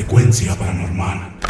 frecuencia paranormal.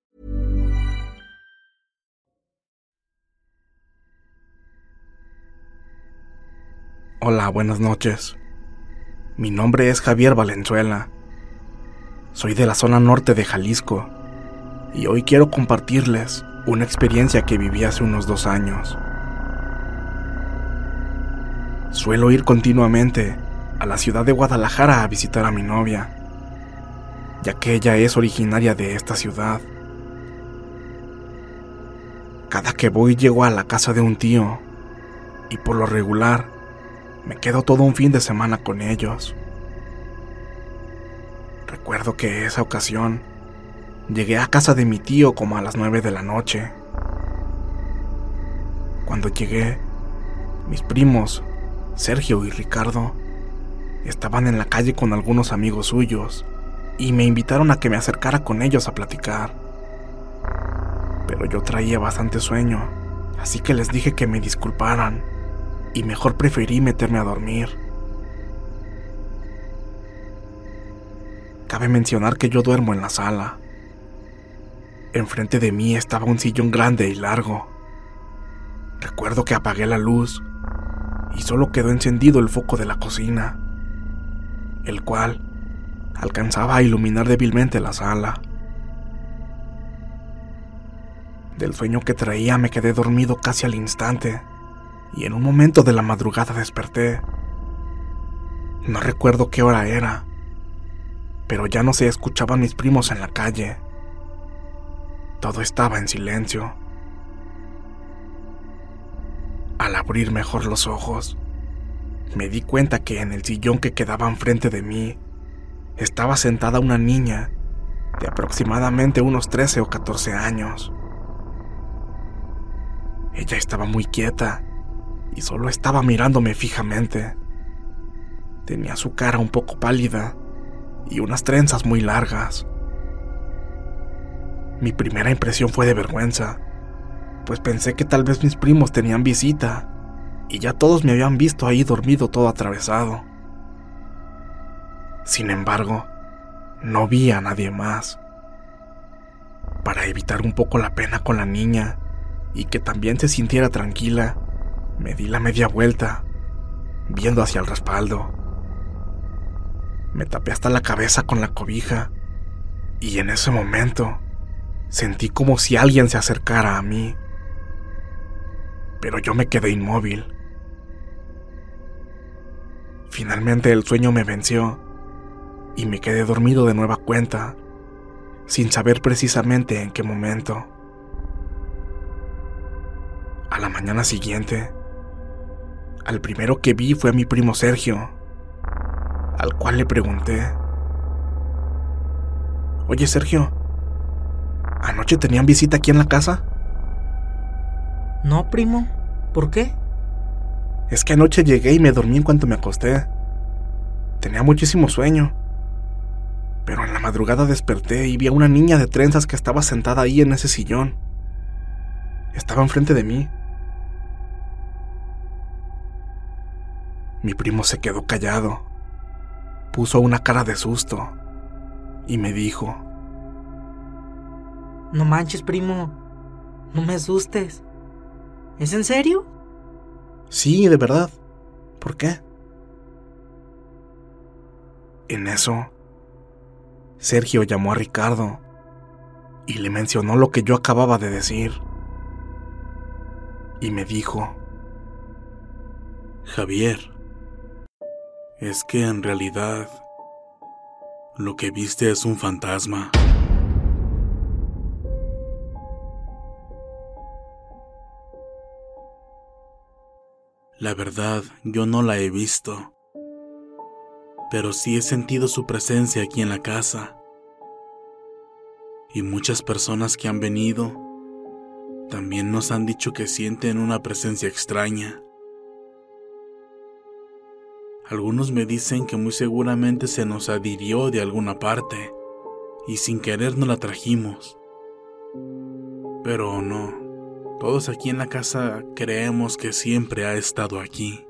Hola, buenas noches. Mi nombre es Javier Valenzuela. Soy de la zona norte de Jalisco y hoy quiero compartirles una experiencia que viví hace unos dos años. Suelo ir continuamente a la ciudad de Guadalajara a visitar a mi novia, ya que ella es originaria de esta ciudad. Cada que voy llego a la casa de un tío y por lo regular me quedo todo un fin de semana con ellos. Recuerdo que esa ocasión llegué a casa de mi tío como a las nueve de la noche. Cuando llegué, mis primos, Sergio y Ricardo, estaban en la calle con algunos amigos suyos y me invitaron a que me acercara con ellos a platicar. Pero yo traía bastante sueño, así que les dije que me disculparan y mejor preferí meterme a dormir. Cabe mencionar que yo duermo en la sala. Enfrente de mí estaba un sillón grande y largo. Recuerdo que apagué la luz y solo quedó encendido el foco de la cocina, el cual alcanzaba a iluminar débilmente la sala. Del sueño que traía me quedé dormido casi al instante y en un momento de la madrugada desperté. No recuerdo qué hora era, pero ya no se escuchaban mis primos en la calle. Todo estaba en silencio. Al abrir mejor los ojos, me di cuenta que en el sillón que quedaba enfrente de mí estaba sentada una niña de aproximadamente unos 13 o 14 años. Ella estaba muy quieta y solo estaba mirándome fijamente. Tenía su cara un poco pálida y unas trenzas muy largas. Mi primera impresión fue de vergüenza, pues pensé que tal vez mis primos tenían visita y ya todos me habían visto ahí dormido todo atravesado. Sin embargo, no vi a nadie más. Para evitar un poco la pena con la niña y que también se sintiera tranquila, Me di la media vuelta, viendo hacia el respaldo. Me tapé hasta la cabeza con la cobija y en ese momento sentí como si alguien se acercara a mí. Pero yo me quedé inmóvil. Finalmente el sueño me venció y me quedé dormido de nueva cuenta, sin saber precisamente en qué momento. A la mañana siguiente, al primero que vi fue a mi primo Sergio, al cual le pregunté, Oye Sergio, ¿anoche tenían visita aquí en la casa? No, primo, ¿por qué? Es que anoche llegué y me dormí en cuanto me acosté. Tenía muchísimo sueño. Pero en la madrugada desperté y vi a una niña de trenzas que estaba sentada ahí en ese sillón. Estaba enfrente de mí. Mi primo se quedó callado. Puso una cara de susto y me dijo, No manches, primo. No me asustes. ¿Es en serio? Sí, de verdad. ¿Por qué? En eso, Sergio llamó a Ricardo y le mencionó lo que yo acababa de decir. Y me dijo, Javier, es que en realidad lo que viste es un fantasma. La verdad, yo no la he visto, pero sí he sentido su presencia aquí en la casa. Y muchas personas que han venido también nos han dicho que sienten una presencia extraña. Algunos me dicen que muy seguramente se nos adhirió de alguna parte y sin querer no la trajimos. Pero no, todos aquí en la casa creemos que siempre ha estado aquí.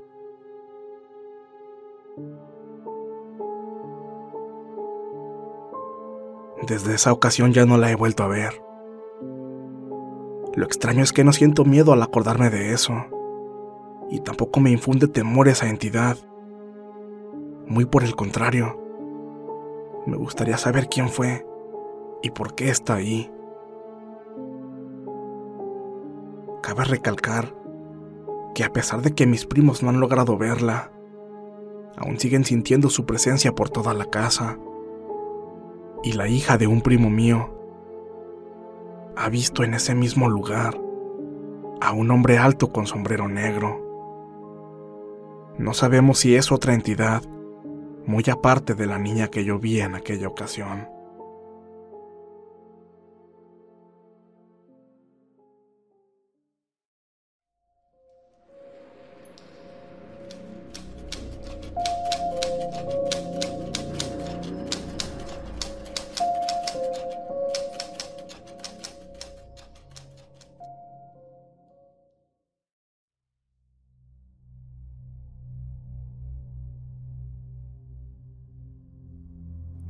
Desde esa ocasión ya no la he vuelto a ver. Lo extraño es que no siento miedo al acordarme de eso. Y tampoco me infunde temor esa entidad. Muy por el contrario. Me gustaría saber quién fue y por qué está ahí. Cabe recalcar que a pesar de que mis primos no han logrado verla, aún siguen sintiendo su presencia por toda la casa. Y la hija de un primo mío ha visto en ese mismo lugar a un hombre alto con sombrero negro. No sabemos si es otra entidad muy aparte de la niña que yo vi en aquella ocasión.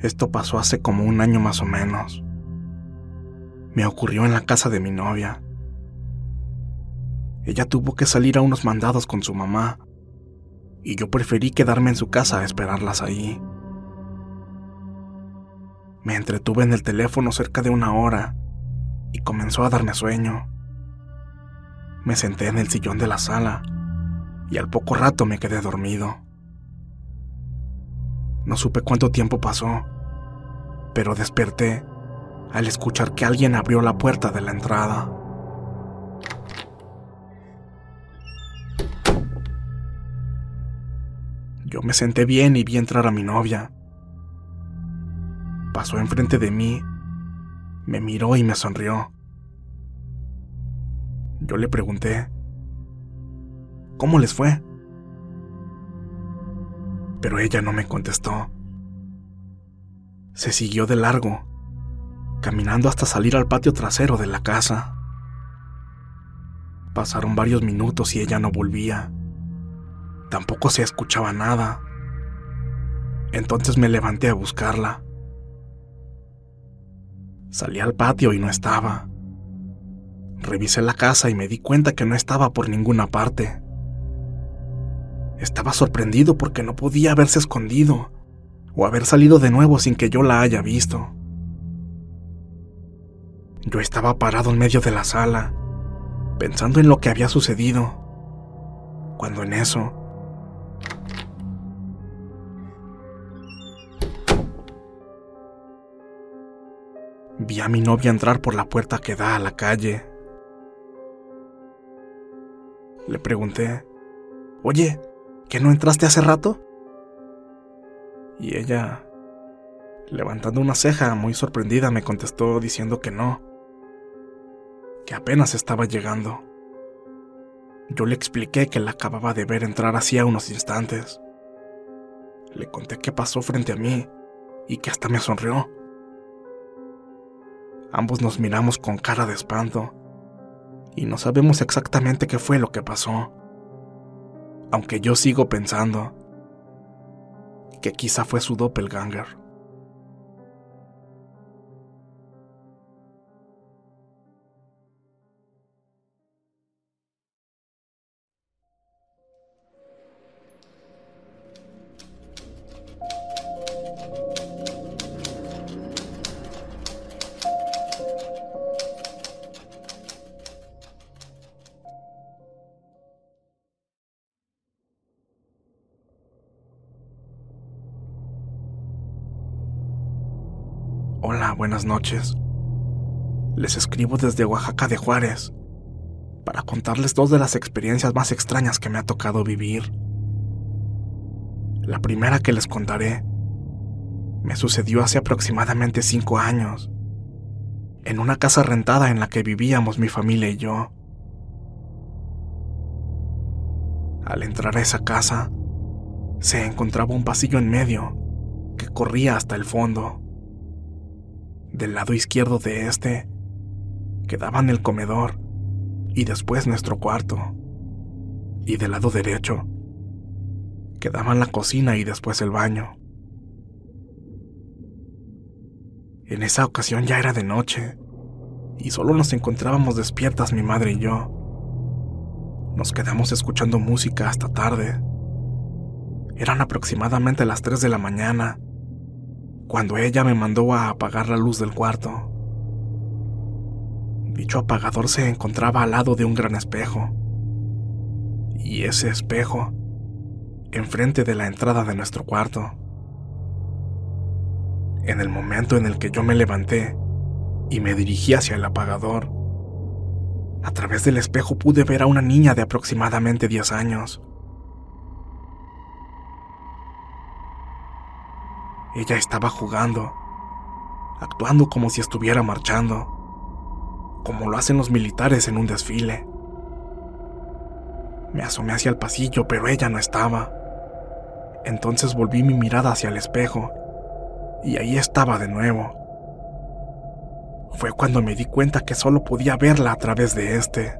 Esto pasó hace como un año más o menos. Me ocurrió en la casa de mi novia. Ella tuvo que salir a unos mandados con su mamá y yo preferí quedarme en su casa a esperarlas ahí. Me entretuve en el teléfono cerca de una hora y comenzó a darme sueño. Me senté en el sillón de la sala y al poco rato me quedé dormido. No supe cuánto tiempo pasó, pero desperté al escuchar que alguien abrió la puerta de la entrada. Yo me senté bien y vi entrar a mi novia. Pasó enfrente de mí, me miró y me sonrió. Yo le pregunté, ¿cómo les fue? Pero ella no me contestó se siguió de largo, caminando hasta salir al patio trasero de la casa. Pasaron varios minutos y ella no volvía. Tampoco se escuchaba nada. Entonces me levanté a buscarla. Salí al patio y no estaba. Revisé la casa y me di cuenta que no estaba por ninguna parte. Estaba sorprendido porque no podía haberse escondido o haber salido de nuevo sin que yo la haya visto. Yo estaba parado en medio de la sala, pensando en lo que había sucedido, cuando en eso... Vi a mi novia entrar por la puerta que da a la calle. Le pregunté, Oye, ¿que no entraste hace rato? Y ella, levantando una ceja muy sorprendida, me contestó diciendo que no, que apenas estaba llegando. Yo le expliqué que la acababa de ver entrar hacía unos instantes. Le conté qué pasó frente a mí y que hasta me sonrió. Ambos nos miramos con cara de espanto y no sabemos exactamente qué fue lo que pasó. Aunque yo sigo pensando que quizá fue su doppelganger. Buenas noches. Les escribo desde Oaxaca de Juárez para contarles dos de las experiencias más extrañas que me ha tocado vivir. La primera que les contaré me sucedió hace aproximadamente cinco años, en una casa rentada en la que vivíamos mi familia y yo. Al entrar a esa casa, se encontraba un pasillo en medio que corría hasta el fondo. Del lado izquierdo de este quedaban el comedor y después nuestro cuarto. Y del lado derecho quedaban la cocina y después el baño. En esa ocasión ya era de noche y solo nos encontrábamos despiertas mi madre y yo. Nos quedamos escuchando música hasta tarde. Eran aproximadamente las 3 de la mañana cuando ella me mandó a apagar la luz del cuarto. Dicho apagador se encontraba al lado de un gran espejo. Y ese espejo, enfrente de la entrada de nuestro cuarto. En el momento en el que yo me levanté y me dirigí hacia el apagador, a través del espejo pude ver a una niña de aproximadamente 10 años. Ella estaba jugando, actuando como si estuviera marchando, como lo hacen los militares en un desfile. Me asomé hacia el pasillo, pero ella no estaba. Entonces volví mi mirada hacia el espejo, y ahí estaba de nuevo. Fue cuando me di cuenta que solo podía verla a través de este.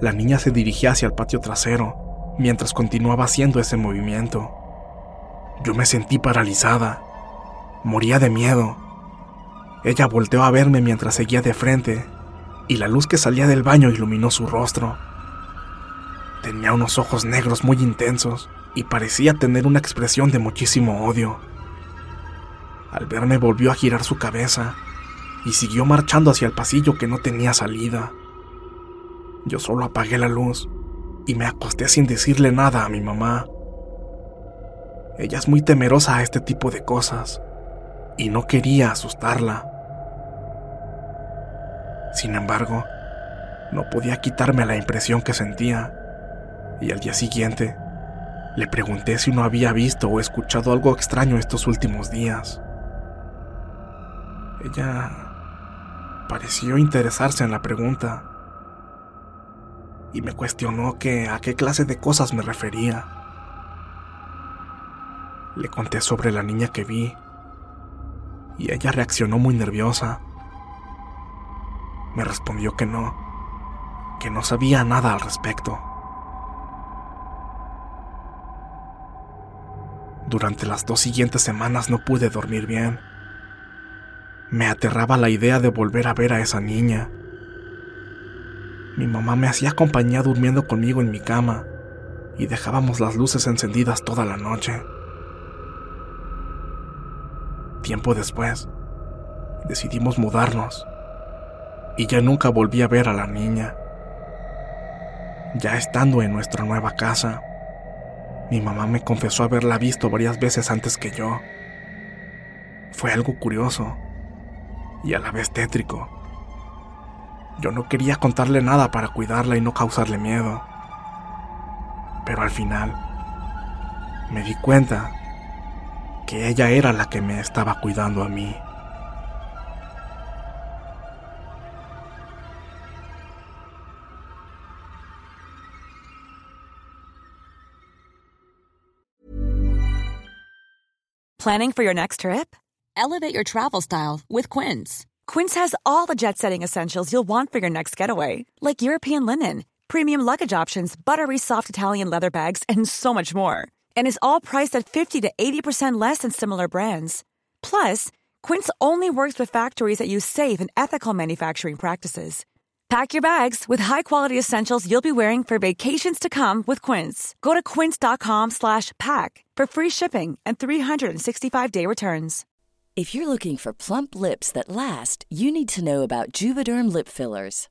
La niña se dirigía hacia el patio trasero, mientras continuaba haciendo ese movimiento. Yo me sentí paralizada. Moría de miedo. Ella volteó a verme mientras seguía de frente, y la luz que salía del baño iluminó su rostro. Tenía unos ojos negros muy intensos y parecía tener una expresión de muchísimo odio. Al verme volvió a girar su cabeza y siguió marchando hacia el pasillo que no tenía salida. Yo solo apagué la luz y me acosté sin decirle nada a mi mamá. Ella es muy temerosa a este tipo de cosas y no quería asustarla. Sin embargo, no podía quitarme la impresión que sentía y al día siguiente le pregunté si no había visto o escuchado algo extraño estos últimos días. Ella pareció interesarse en la pregunta y me cuestionó que a qué clase de cosas me refería. Le conté sobre la niña que vi y ella reaccionó muy nerviosa. Me respondió que no, que no sabía nada al respecto. Durante las dos siguientes semanas no pude dormir bien. Me aterraba la idea de volver a ver a esa niña. Mi mamá me hacía compañía durmiendo conmigo en mi cama y dejábamos las luces encendidas toda la noche. Tiempo después, decidimos mudarnos y ya nunca volví a ver a la niña. Ya estando en nuestra nueva casa, mi mamá me confesó haberla visto varias veces antes que yo. Fue algo curioso y a la vez tétrico. Yo no quería contarle nada para cuidarla y no causarle miedo. Pero al final me di cuenta que ella era la que me estaba cuidando a mí. Planning for your next trip? Elevate your travel style with Quince. Quince has all the jet setting essentials you'll want for your next getaway, like European linen, premium luggage options, buttery soft Italian leather bags, and so much more. And is all priced at 50 to 80% less than similar brands. Plus, Quince only works with factories that use safe and ethical manufacturing practices. Pack your bags with high-quality essentials you'll be wearing for vacations to come with Quince. Go to quince.com/pack for free shipping and 365-day returns. If you're looking for plump lips that last, you need to know about Juvederm lip fillers.